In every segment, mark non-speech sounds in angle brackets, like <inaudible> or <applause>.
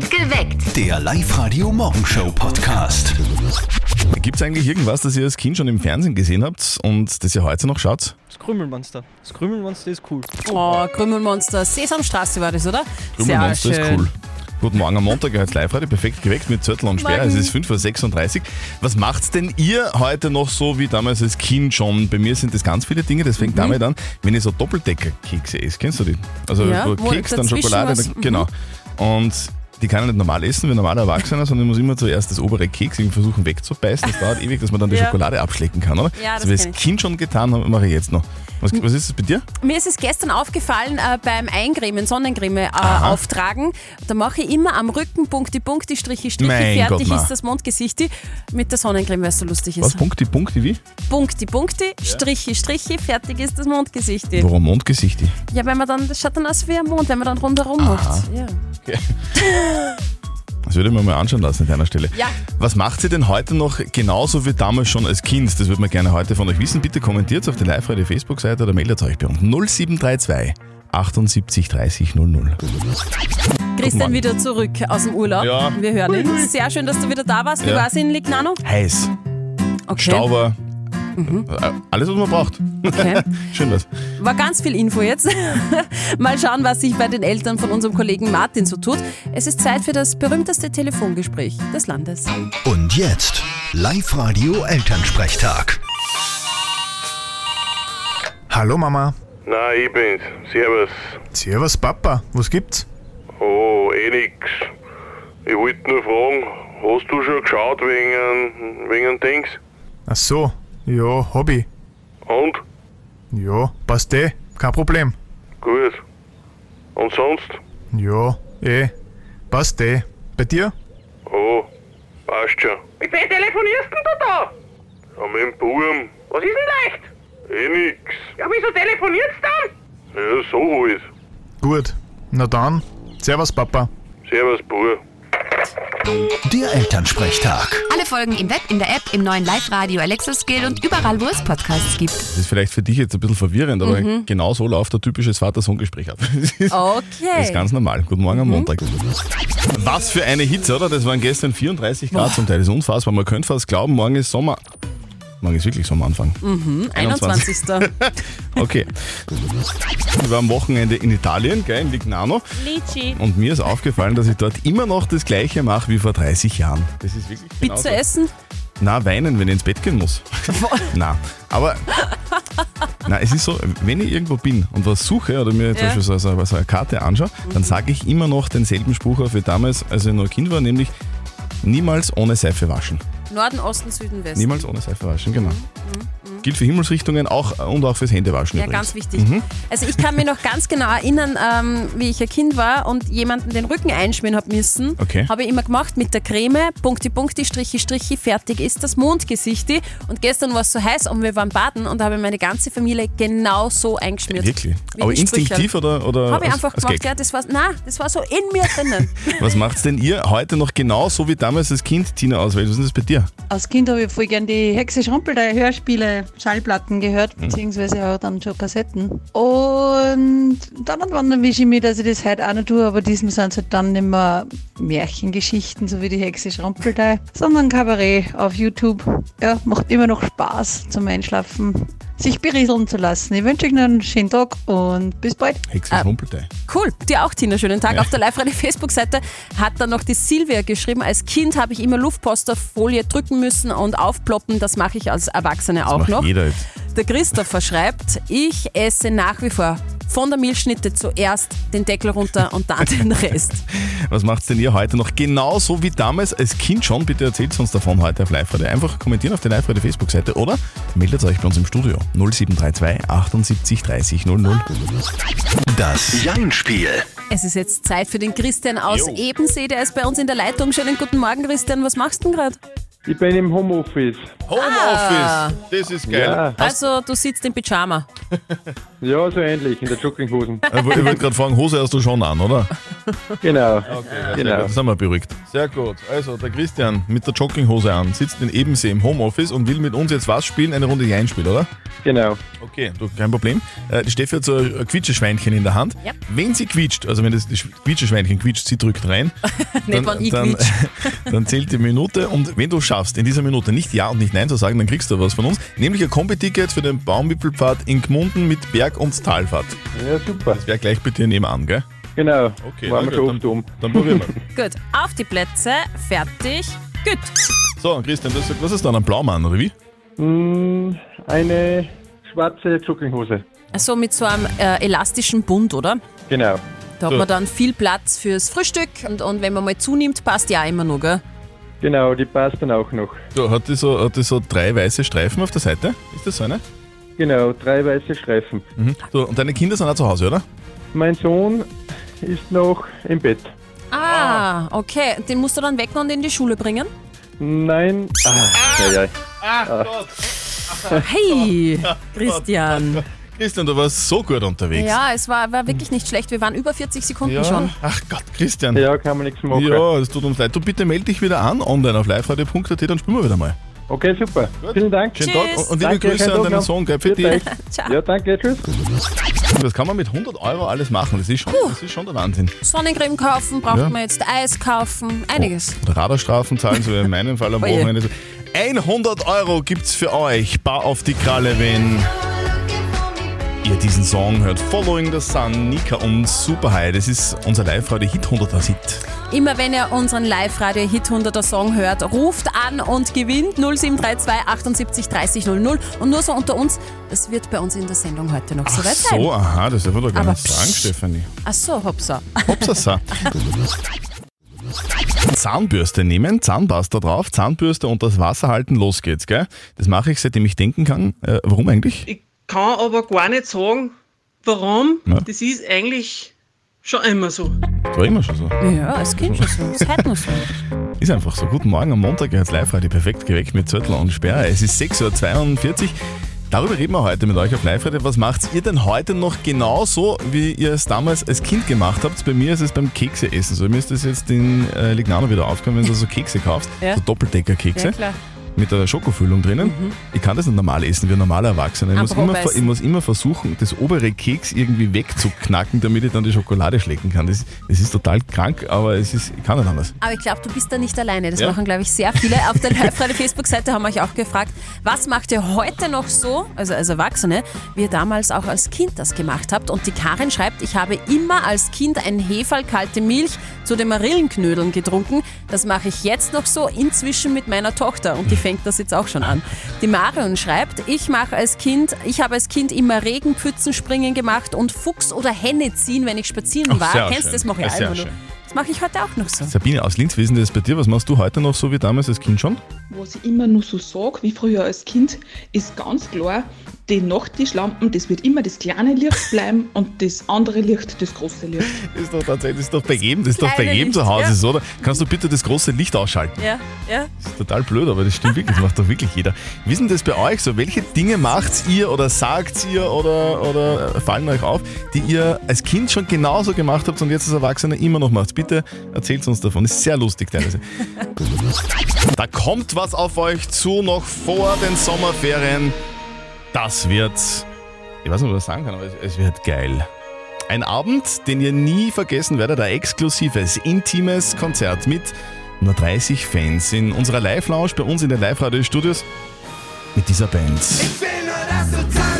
Geweckt. Der Live-Radio-Morgenshow-Podcast. Gibt es eigentlich irgendwas, das ihr als Kind schon im Fernsehen gesehen habt und das ihr heute noch schaut? Das Krümelmonster. Das Krümelmonster ist cool. Oh, Krümelmonster. Sesamstraße war das, oder? Krümelmonster Sehr ist schön. cool. Guten Morgen am Montag, heute live heute perfekt geweckt mit Zettel und Sperr. Es ist 5.36 Uhr. Was macht's denn ihr heute noch so wie damals als Kind schon? Bei mir sind das ganz viele Dinge. Das Mhm. fängt damit an, wenn ich so Doppeldecker-Kekse esse. Kennst du die? Also Ja, Keks, dann Schokolade. Dann, genau. Und die kann ich nicht normal essen wie normaler Erwachsener, sondern ich muss immer zuerst das obere Keks irgendwie versuchen wegzubeißen. Das dauert ewig, dass man dann die Ja. Schokolade abschlecken kann, oder? Ja, das also, was kenn als ich. Kind schon getan habe, mache ich jetzt noch. Was, was ist das bei dir? Mir ist es gestern aufgefallen äh, beim Eincremen, Sonnencreme äh, Aha. auftragen. Da mache ich immer am Rücken Punkti, Punkti, Striche, Striche. Mein Fertig Gott, ist das Mondgesicht mit der Sonnencreme, weil es so lustig ist. Was? Punkti, Punkti, wie? Punkti, Punkti, Striche, Striche, fertig ist das Mondgesicht. Warum Mondgesicht? Ja, wenn man dann, das schaut dann aus wie ein Mond, wenn man dann rundherum macht. Ja. <laughs> Das würde ich mir mal anschauen lassen an deiner Stelle. Ja. Was macht sie denn heute noch genauso wie damals schon als Kind? Das würde man gerne heute von euch wissen. Bitte kommentiert auf der Live-Radio Facebook-Seite oder meldet euch bei uns 0732 78 30 00. Christian wieder zurück aus dem Urlaub. Ja. Wir hören ihn. Sehr schön, dass du wieder da warst. Wie Ja. war es in Lignano? Heiß, Okay. Stauber, äh, alles was man braucht. okay. <laughs> Schön was. War ganz viel Info jetzt. <laughs> Mal schauen, was sich bei den Eltern von unserem Kollegen Martin so tut. Es ist Zeit für das berühmteste Telefongespräch des Landes. Und jetzt Live-Radio-Elternsprechtag. Hallo Mama. Na, ich bin's. Servus. Servus Papa, was gibt's? Oh, eh nix. Ich wollte nur fragen, hast du schon geschaut wegen, wegen Dings? Ach so, ja, hab ich. Und? Ja, passt eh, kein Problem. Gut. Und sonst? Ja, eh, passt eh. Bei dir? Oh, passt schon. Mit wem telefonierst denn du da? Ja, mit dem Buben. Was ist denn leicht? Eh nix. Ja, wieso telefoniert's dann? Ja, so halt. Gut. Na dann, Servus Papa. Servus, Bub. Der Elternsprechtag. Alle Folgen im Web, in der App, im neuen Live-Radio Alexa Skill und überall, wo es Podcasts gibt. Das ist vielleicht für dich jetzt ein bisschen verwirrend, aber genau so läuft ein typisches Vater-Sohn-Gespräch ab. <laughs> Das ist- Okay. Das ist ganz normal. Guten Morgen am Montag. Was für eine Hitze, oder? Das waren gestern 34 Grad zum Teil. Das ist unfassbar. Man könnte fast glauben, morgen ist Sommer. Morgen ist wirklich Sommeranfang. 21. <laughs> Okay. Ich war am Wochenende in Italien, gell, in Lignano. Lici. Und mir ist aufgefallen, dass ich dort immer noch das Gleiche mache wie vor 30 Jahren. Das ist wirklich genauso. Pizza essen? Na, weinen, wenn ich ins Bett gehen muss. <laughs> Na, aber <laughs> na, es ist so, wenn ich irgendwo bin und was suche oder mir zum Ja. Beispiel so, so, so eine Karte anschaue, dann sage ich immer noch denselben Spruch auf wie damals, als ich noch Kind war, nämlich niemals ohne Seife waschen. Norden, Osten, Süden, Westen. Niemals ohne Seife waschen, Gilt für Himmelsrichtungen auch und auch fürs Händewaschen Ja, übrigens. ganz wichtig. Also ich kann mich noch ganz genau erinnern, ähm, wie ich ein Kind war und jemanden den Rücken einschmieren habe müssen. Okay. Habe ich immer gemacht mit der Creme, Punkti, Punkti, Strichi, Strichi, fertig ist das Mondgesicht. Und gestern war es so heiß und wir waren baden und da habe ich meine ganze Familie genau so eingeschmiert. Wirklich? Aber instinktiv oder, oder Habe ich als- einfach als gemacht, Gag? ja, das war, nein, das war so in mir drinnen. <laughs> Was macht's denn ihr heute noch genau so wie damals als Kind, Tina, auswählt? Was ist das bei dir? Als Kind habe ich voll gern die Hexe Schrumpelei Hörspiele, Schallplatten gehört, Mhm. beziehungsweise auch dann schon Kassetten. Und dann und wann erwische ich mich, dass ich das heute auch noch tue, aber diesmal sind es halt dann nicht mehr Märchengeschichten, so wie die Hexe Schrumpelei, sondern Kabarett auf YouTube. Ja, macht immer noch Spaß zum Einschlafen, sich berieseln zu lassen. Ich wünsche euch noch einen schönen Tag und bis bald. Hexe Ah. Schrumpeltei. Cool, dir auch, Tina. Schönen Tag. Ja. Auf der Live-Radio-Facebook-Seite hat dann noch die Silvia geschrieben, als Kind habe ich immer Luftposterfolie drücken müssen und aufploppen. Das mache ich als Erwachsene auch Macht noch. jeder jetzt. Der Christopher schreibt, ich esse nach wie vor von der Milchschnitte zuerst den Deckel runter und dann den Rest. <laughs> Was macht's denn ihr heute noch genauso wie damals als Kind schon? Bitte erzählt uns davon heute auf Live-Radio. Einfach kommentieren auf der Live-Radio Facebook-Seite oder meldet euch bei uns im Studio 0732 78 30 00. Das Jein-Spiel. Es ist jetzt Zeit für den Christian aus Jo. Ebensee, der ist bei uns in der Leitung. Schönen guten Morgen, Christian. Was machst du denn gerade? Ich bin im Homeoffice. Homeoffice, das ist geil. Ja, Also, du sitzt im Pyjama. ja, so ähnlich, in der Jogginghosen. <laughs> Ich wollte gerade fragen, Hose hast du schon an, oder? Genau. Okay, sehr Genau. gut, das haben wir beruhigt. Sehr gut. Also, der Christian mit der Jogginghose an, sitzt in Ebensee im Homeoffice und will mit uns jetzt was spielen? Eine Runde Jein-Spiel, oder? Genau. Okay, du, kein Problem. Äh, die Steffi hat so ein Quietscheschweinchen in der Hand. Ja. Wenn sie quietscht, also wenn das Quietscheschweinchen quietscht, sie drückt rein, <laughs> ich dann, quietsch. <laughs> dann zählt die Minute und wenn du schaffst, in dieser Minute nicht Ja und nicht Nein zu sagen, dann kriegst du was von uns, nämlich ein Kombi-Ticket für den Baumwipfelpfad in Gmunden mit Berg- und Talfahrt. Ja, super. Das wäre gleich bei dir nebenan, gell? Genau. Okay, Waren wir schon gut, oft um. Dann probieren wir. <laughs> Gut, auf die Plätze, fertig, gut. So, Christian, du hast gesagt, was ist dann ein Blaumann, oder wie? Mm, Eine schwarze Jogginghose. Also mit so einem äh, elastischen Bund, oder? Genau. Da hat So. man dann viel Platz fürs Frühstück und, und wenn man mal zunimmt, passt ja auch immer noch, gell? Genau, die passt dann auch noch. So, hat die so, hat die so drei weiße Streifen auf der Seite? Ist das so eine? Genau, drei weiße Streifen. Mhm. So, und deine Kinder sind auch zu Hause, oder? Mein Sohn ist noch im Bett. Ah, okay. Den musst du dann wecken und in die Schule bringen? Nein. Ah, ja, ja. Ach Gott. Hey, <laughs> Christian. Christian, du warst so gut unterwegs. Ja, es war, war wirklich nicht schlecht. Wir waren über 40 Sekunden schon. Ach Gott, Christian. Ja, kann man nichts machen. Ja, es tut uns leid. Du bitte melde dich wieder an online auf liveradio.at, dann spielen wir wieder mal. Okay, super. Vielen Dank. Schönen Tschüss. Tag und- und liebe Danke, Grüße schönen an Tag deinen noch. Sohn, gell? Für Bitte. dich. Ciao. Ja, danke, tschüss. Das kann man mit 100 Euro alles machen. Das ist schon, das ist schon der Wahnsinn. Sonnencreme kaufen, braucht Ja. man jetzt Eis kaufen, einiges. Und Radarstrafen zahlen, so wie in meinem Fall am Oje. Wochenende. 100 Euro gibt's für euch. Bar auf die Kralle, wenn ihr diesen Song hört. Following the Sun, Nika und Superhigh. Das ist unser Live-Radio Hit 100er Hit. Immer wenn ihr unseren Live-Radio Hit 100er Song hört, ruft an und gewinnt 0732 78 30 00. Und nur so unter uns, es wird bei uns in der Sendung heute noch soweit sein. So, aha, das darf man doch gar Aber nicht sagen. Stefanie. Ach so, hoppsa. Hopsasa. <laughs> Zahnbürste nehmen, Zahnpasta drauf, Zahnbürste und das Wasser halten, los geht's, gell? Das mache ich, seitdem ich denken kann. Äh, warum eigentlich? Ich kann aber gar nicht sagen, warum. Ja. Das ist eigentlich schon immer so. Das war immer schon so. Ja, als Kind schon so. Ist heute noch so. Ist einfach so. Guten Morgen am Montag, ihr hört Live-Radio perfekt geweckt mit Zettel und Sperre. Es ist 6.42 Uhr. Darüber reden wir heute mit euch auf Live-Radio. Was macht ihr denn heute noch genauso, wie ihr es damals als Kind gemacht habt? Bei mir ist es beim Kekse essen so. Mir ist das jetzt in äh, Lignano wieder aufgekommen, wenn du so Kekse kaufst, Ja. so Doppeldecker-Kekse. Ja. Mit der Schokofüllung drinnen. Ich kann das nicht normal essen wie ein normaler Erwachsener. Ich muss, immer, ich muss immer versuchen, das obere Keks irgendwie wegzuknacken, damit ich dann die Schokolade schlecken kann. Das, das ist total krank, aber es ist, ich kann nicht anders. Aber ich glaube, du bist da nicht alleine. Das Ja. machen, glaube ich, sehr viele. Auf der Live-Radio-Facebook-Seite haben wir euch auch gefragt, was macht ihr heute noch so, also als Erwachsene, wie ihr damals auch als Kind das gemacht habt. Und die Karin schreibt, ich habe immer als Kind ein Heferl kalte Milch zu den Marillenknödeln getrunken. Das mache ich jetzt noch so, inzwischen mit meiner Tochter. Und die fängt das jetzt auch schon an. Die Marion schreibt, ich mache als Kind, ich habe als Kind immer Regenpfützenspringen gemacht und Fuchs oder Henne ziehen, wenn ich spazieren war. sehr Kennst du das? Mache ich auch. Das mache ich heute auch noch so. Sabine aus Linz, wie ist denn das bei dir? Was machst du heute noch so wie damals als Kind schon? Was ich immer nur so sage, wie früher als Kind, ist ganz klar, die Nachttischlampen, das wird immer das kleine Licht <laughs> bleiben und das andere Licht das große Licht. Ist doch tatsächlich, das ist doch bei jedem, das ist doch bei jedem zu Licht, Hause ja. so, oder? Kannst du bitte das große Licht ausschalten? Ja, ja. Das ist total blöd, aber das stimmt wirklich, das macht doch wirklich jeder. Wie ist denn das bei euch so? Welche Dinge macht ihr oder sagt ihr oder, oder fallen euch auf, die ihr als Kind schon genauso gemacht habt und jetzt als Erwachsener immer noch macht? Bitte erzählt uns davon, ist sehr lustig teilweise. <laughs> da kommt was auf euch zu, noch vor den Sommerferien. Das wird, ich weiß nicht, was ich sagen kann, aber es, es wird geil. Ein Abend, den ihr nie vergessen werdet, ein exklusives, intimes Konzert mit nur 30 Fans in unserer Live-Lounge bei uns in den Live-Radio-Studios mit dieser Band. will nur, dass du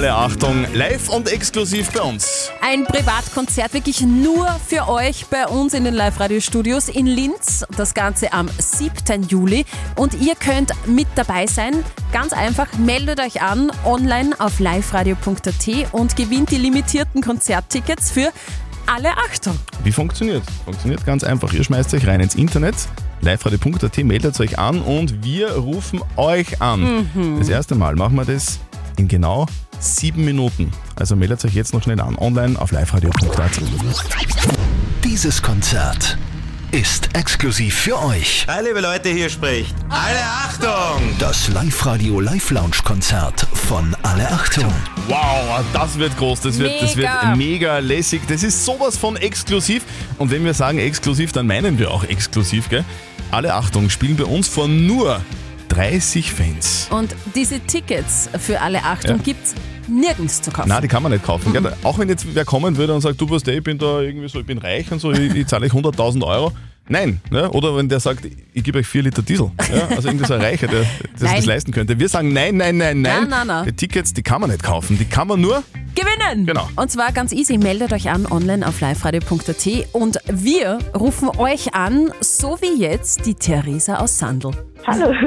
Alle Achtung, live und exklusiv bei uns. Ein Privatkonzert wirklich nur für euch bei uns in den Live-Radio-Studios in Linz. Das Ganze am 7. Juli. Und ihr könnt mit dabei sein. Ganz einfach, meldet euch an online auf liveradio.at und gewinnt die limitierten Konzerttickets für alle Achtung. Wie funktioniert? Funktioniert ganz einfach. Ihr schmeißt euch rein ins Internet, liveradio.at, meldet euch an und wir rufen euch an. Mhm. Das erste Mal machen wir das in genau sieben Minuten. Also meldet euch jetzt noch schnell an, online auf liveradio.at. Dieses Konzert ist exklusiv für euch. Hi, liebe Leute, hier spricht alle Achtung! Das Live-Radio Live-Lounge-Konzert von Alle Achtung. Wow, das wird groß, das wird, das wird Mega. mega lässig. Das ist sowas von exklusiv. Und wenn wir sagen exklusiv, dann meinen wir auch exklusiv, gell? Alle Achtung, spielen bei uns von nur 30 Fans. Und diese Tickets für alle Achtung Ja. gibt's nirgends zu kaufen. Nein, die kann man nicht kaufen. Gell? Auch wenn jetzt wer kommen würde und sagt, du weißt, eh, ich bin da irgendwie so, ich bin reich und so, ich, ich zahle euch 100.000 Euro. Nein, ne? oder wenn der sagt, ich gebe euch 4 Liter Diesel. Ja? Also irgendwie so ein Reicher, der der sich das leisten könnte. Wir sagen nein, nein, nein, nein. Nein, nein, nein. Die Tickets, die kann man nicht kaufen. Die kann man nur Gewinnen! Genau. Und zwar ganz easy. Meldet euch an online auf liveradio.at und wir rufen euch an, so wie jetzt die Theresa aus Sandl. Hallo. <laughs>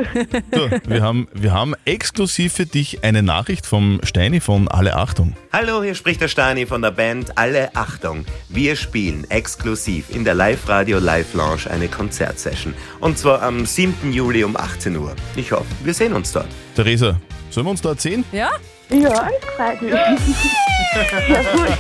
So, wir, haben, wir haben exklusiv für dich eine Nachricht vom Steini von Alle Achtung. Hallo, hier spricht der Stani von der Band Alle Achtung. Wir spielen exklusiv in der Live-Radio Live-Lounge eine Konzertsession. Und zwar am 7. Juli um 18 Uhr. Ich hoffe, wir sehen uns dort. Theresa, sollen wir uns da erzählen? Ja? Ja, es freut mich. Ja, gut.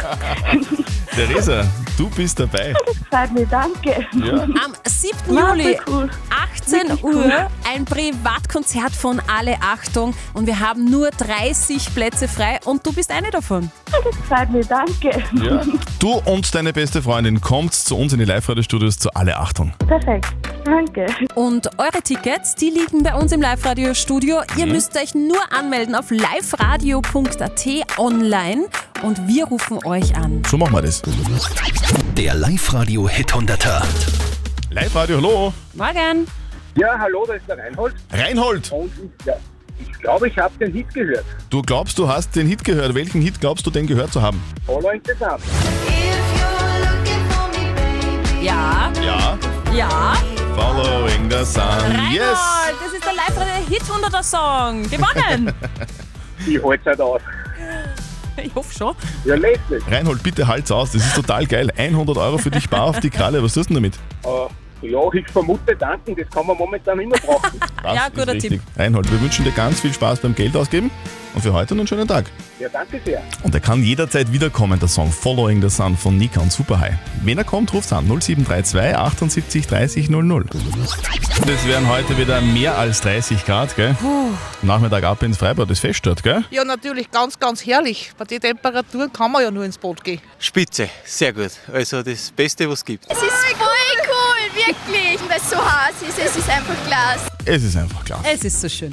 Theresa, du bist dabei. Freut mich, danke. Ja. Am 7. Ja, Juli, cool. 18 Wirklich Uhr, cool. ein Privatkonzert von Alle Achtung und wir haben nur 30 Plätze frei und du bist eine davon. Das freut mich, danke. Ja. Du und deine beste Freundin kommt zu uns in die Live-Radio-Studios zu Alle Achtung. Perfekt, danke. Und eure Tickets, die liegen bei uns im Live-Radio-Studio. Ihr müsst euch nur anmelden auf liveradio.at online und wir rufen euch an. So machen wir das. Der Live-Radio Hit 100er. Live-Radio, hallo. Morgen. Ja, hallo, da ist der Reinhold. Reinhold, Und ich, ja, ich glaube, ich habe den Hit gehört. du glaubst, du hast den Hit gehört. Welchen Hit glaubst du denn gehört zu haben? Following the Sun. Ja, Ja. ja. Following the Sun. Reinhold, Yes. das ist der Live-Radio-Hit 100er Song. Gewonnen. Ich halte halt aus. ich hoffe schon. Ja, lässig. Reinhold, bitte halt's aus. Das ist total geil. 100 Euro für dich bar auf die Kralle. Was tust du denn damit? Äh, ja, ich vermute danken, das kann man momentan immer brauchen. <laughs> Das Ja, ist guter richtig. Tipp. Reinhold, wir wünschen dir ganz viel Spaß beim Geld ausgeben und für heute noch einen schönen Tag. ja, danke sehr. Und er kann jederzeit wiederkommen, der Song Following the Sun von Nika und Superhigh. Wenn er kommt, ruft's an 0732 78 30 00. Das wären heute wieder mehr als 30 Grad, gell? Nachmittag ab ins Freibad, das Fest dort, gell? Ja, natürlich ganz, ganz herrlich. Bei den Temperaturen kann man ja nur ins Boot gehen. Spitze, sehr gut. Also das Beste, was es gibt. Es ist voll wirklich, weil es so heiß ist. Es ist einfach Glas. Es ist einfach klar. Es ist so schön.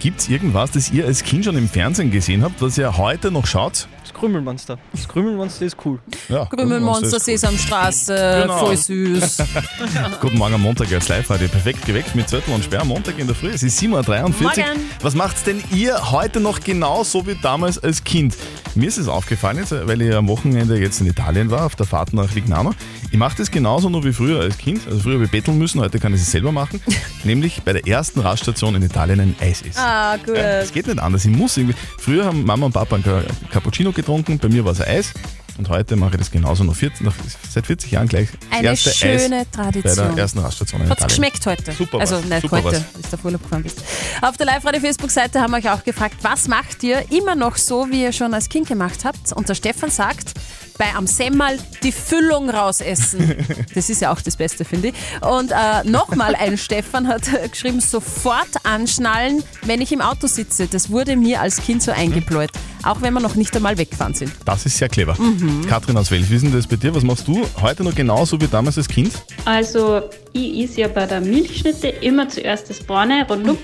Gibt's irgendwas, das ihr als Kind schon im Fernsehen gesehen habt, was ihr heute noch schaut? Das Krümelmonster. Das Krümelmonster ist cool. Ja, Krümelmonster, Sesamstraße, Genau. voll süß. <laughs> Guten Morgen am Montag als Live-Radio. Perfekt geweckt mit Zettel und Sperr am Montag in der Früh. Es ist 7.43 Uhr. Morgen. Was macht's denn ihr heute noch genauso wie damals als Kind? Mir ist es aufgefallen, jetzt, weil ich am Wochenende jetzt in Italien war, auf der Fahrt nach Lignano. Ich mache das genauso nur wie früher als Kind. Also früher habe ich betteln müssen, heute kann ich es selber machen. <laughs> nämlich bei der ersten Raststation in Italien ein Eis essen. Ah, gut. Ja, es geht nicht anders. Ich muss irgendwie. Früher haben Mama und Papa einen Ca- Cappuccino getrunken, bei mir war es Eis. Und heute mache ich das genauso. Noch 40, nach, seit 40 Jahren gleich. das Eine erste schöne Eis Tradition. Bei der ersten Raststation in Hat's Italien. geschmeckt heute? Super Also was. nicht Super heute, was. bis auf Urlaub gefahren bist. Auf der Live-Radio-Facebook-Seite haben wir euch auch gefragt, was macht ihr immer noch so, wie ihr schon als Kind gemacht habt? Und der Stefan sagt, bei am Semmel die Füllung rausessen. <laughs> Das ist ja auch das Beste, finde ich. Und äh, nochmal ein Stefan hat <laughs> geschrieben, sofort anschnallen, wenn ich im Auto sitze. Das wurde mir als Kind so eingebläut. Auch wenn wir noch nicht einmal weggefahren sind. Das ist sehr clever. Mhm. Katrin aus Wels, wie ist denn das bei dir? Was machst du heute noch genauso wie damals als Kind? Also, ich is ja bei der Milchschnitte immer zuerst das braune, rundum,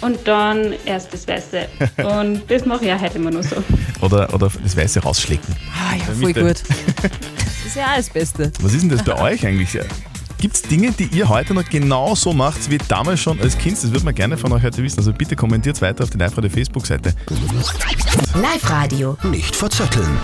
und dann erst das weiße. <laughs> Und das mache ich auch heute immer nur so. Oder, oder das Weiße rausschlecken? Ah ja, voll gut. <laughs> Das ist ja auch das Beste. Was ist denn das bei euch eigentlich? Gibt es Dinge, die ihr heute noch genauso macht wie damals schon als Kind? Das würde man gerne von euch heute wissen. Also bitte kommentiert weiter auf die live Facebook-Seite. Live-Radio. Nicht verzetteln.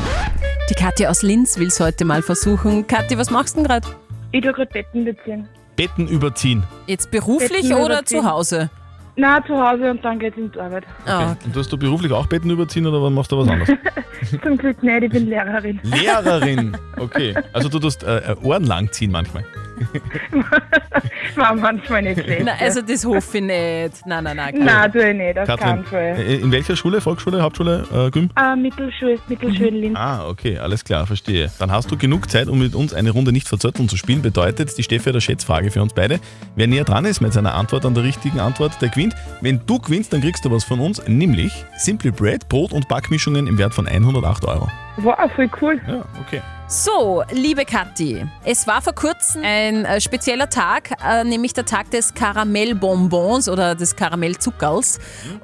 Die Katja aus Linz will es heute mal versuchen. Katja, was machst du denn gerade? Ich tue gerade Betten beziehen. Betten überziehen. Jetzt beruflich Betten oder überziehen. zu Hause? Na, zu Hause und dann geht's in die Arbeit. Ah, Und tust du beruflich auch Betten überziehen oder machst du was anderes? <laughs> Zum Glück nicht, ich bin Lehrerin. Lehrerin. Okay. Also du tust äh, Ohren lang ziehen manchmal. <laughs> War manchmal nicht schlecht. Na, also das hoffe ich nicht. Nein, nein, nein. Nein, tue ich nicht, auf Katrin, keinen Fall. äh, in welcher Schule? Volksschule, Hauptschule, äh, Gym? Äh, Mittelschule, Mittelschule in Linz. Ah, okay, alles klar, verstehe. Dann hast du genug Zeit, um mit uns eine Runde nicht verzötteln zu spielen. Bedeutet, die Steffi hat eine Schätzfrage für uns beide. Wer näher dran ist mit seiner Antwort an der richtigen Antwort, der gewinnt. Wenn du gewinnst, dann kriegst du was von uns, nämlich Simply Bread, Brot und Backmischungen im Wert von 108 Euro. Wow, voll cool. Ja, okay. So, liebe Kathi, es war vor kurzem ein äh, spezieller Tag, äh, nämlich der Tag des Karamellbonbons oder des Karamellzuckerls.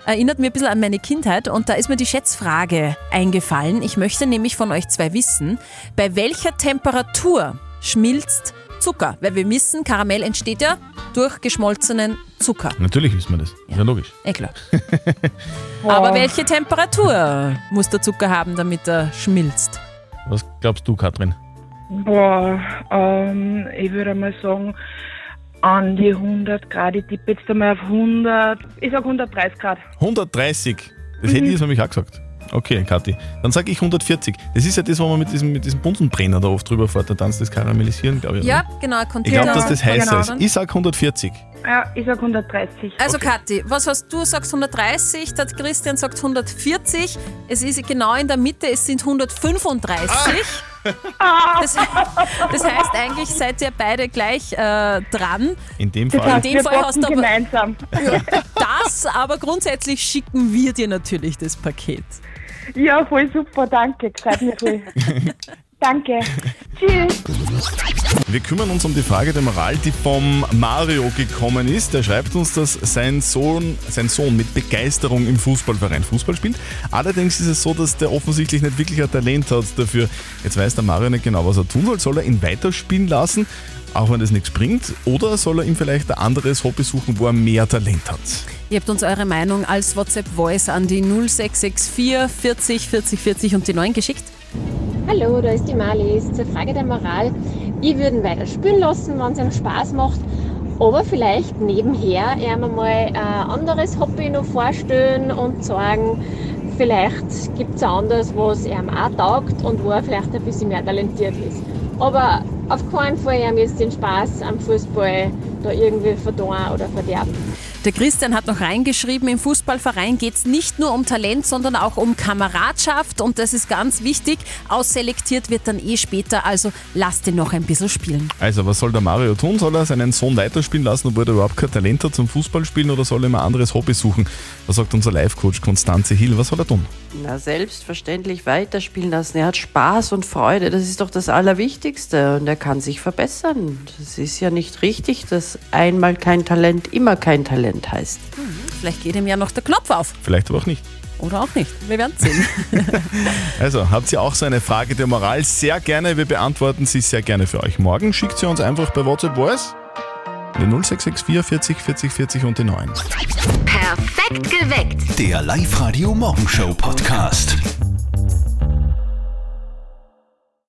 Erinnert mir ein bisschen an meine Kindheit und da ist mir die Schätzfrage eingefallen. Ich möchte nämlich von euch zwei wissen, bei welcher Temperatur schmilzt Zucker? Weil wir wissen, Karamell entsteht ja durch geschmolzenen Zucker. Natürlich wissen wir das. Ja, logisch. Eh klar. <laughs> Aber welche Temperatur muss der Zucker haben, damit er schmilzt? Was glaubst du, Katrin? Boah, ähm, ich würde mal sagen, an die 100 Grad. Ich tippe jetzt einmal auf 100, ich sag 130 Grad. 130. Das hätte ich jetzt nämlich auch gesagt. Okay, Kathi. Dann sage ich 140. Das ist ja das, wo man mit diesem, mit diesem Bunsenbrenner da oft drüber fährt, da tanzt das Karamellisieren, glaube ich. Ja, oder? genau, Ich Container. glaube, dass das heißer genau, ist. Ich sage 140. Ja, ich sag 130. Also Kathi, was hast du? Sagst 130, der Christian sagt 140. Es ist genau in der Mitte, es sind 135. Das, das heißt, eigentlich seid ihr beide gleich äh, dran. In dem Das Fall. heißt, In dem wir Fall hast du aber- gemeinsam. Das, aber grundsätzlich schicken wir dir natürlich das Paket. Ja, voll super, danke. Freut mich voll. <laughs> danke. Tschüss. Wir kümmern uns um die Frage der Moral, die vom Mario gekommen ist. Der schreibt uns, dass sein Sohn, sein Sohn mit Begeisterung im Fußballverein Fußball spielt. Allerdings ist es so, dass der offensichtlich nicht wirklich ein Talent hat dafür. Jetzt weiß der Mario nicht genau, was er tun soll. Soll er ihn weiterspielen lassen, auch wenn das nichts bringt? Oder soll er ihm vielleicht ein anderes Hobby suchen, wo er mehr Talent hat? Ihr habt uns eure Meinung als WhatsApp-Voice an die 0664 40 40 40 und die 9 geschickt. Hallo, da ist die Marlies. Zur Frage der Moral. Ich würde ihn weiter spielen lassen, wenn es ihm Spaß macht. Aber vielleicht nebenher ihm mal ein anderes Hobby noch vorstellen und sagen, vielleicht gibt es anderes, was ihm auch taugt und wo er vielleicht ein bisschen mehr talentiert ist. Aber auf keinen Fall ihm jetzt den Spaß am Fußball da irgendwie verdorren oder verderben. Der Christian hat noch reingeschrieben, im Fußballverein geht es nicht nur um Talent, sondern auch um Kameradschaft und das ist ganz wichtig. Ausselektiert wird dann eh später, also lasst ihn noch ein bisschen spielen. Also, was soll der Mario tun? Soll er seinen Sohn weiterspielen lassen, obwohl er überhaupt kein Talent hat zum Fußballspielen oder soll er ihm ein anderes Hobby suchen? Was sagt unser Live-Coach Konstanze Hill? Was soll er tun? Na, selbstverständlich weiterspielen lassen. Er hat Spaß und Freude. Das ist doch das Allerwichtigste. Und er kann sich verbessern. Das ist ja nicht richtig, dass einmal kein Talent immer kein Talent heißt. Vielleicht geht ihm ja noch der Knopf auf. Vielleicht aber auch nicht. Oder auch nicht. Wir werden sehen. <laughs> Also, habt ihr auch so eine Frage der Moral? Sehr gerne. Wir beantworten sie sehr gerne für euch. Morgen schickt sie uns einfach bei WhatsApp Voice. Die 0664 40 40 40 und die 9. Perfekt geweckt. Der Live-Radio Morgenshow Podcast.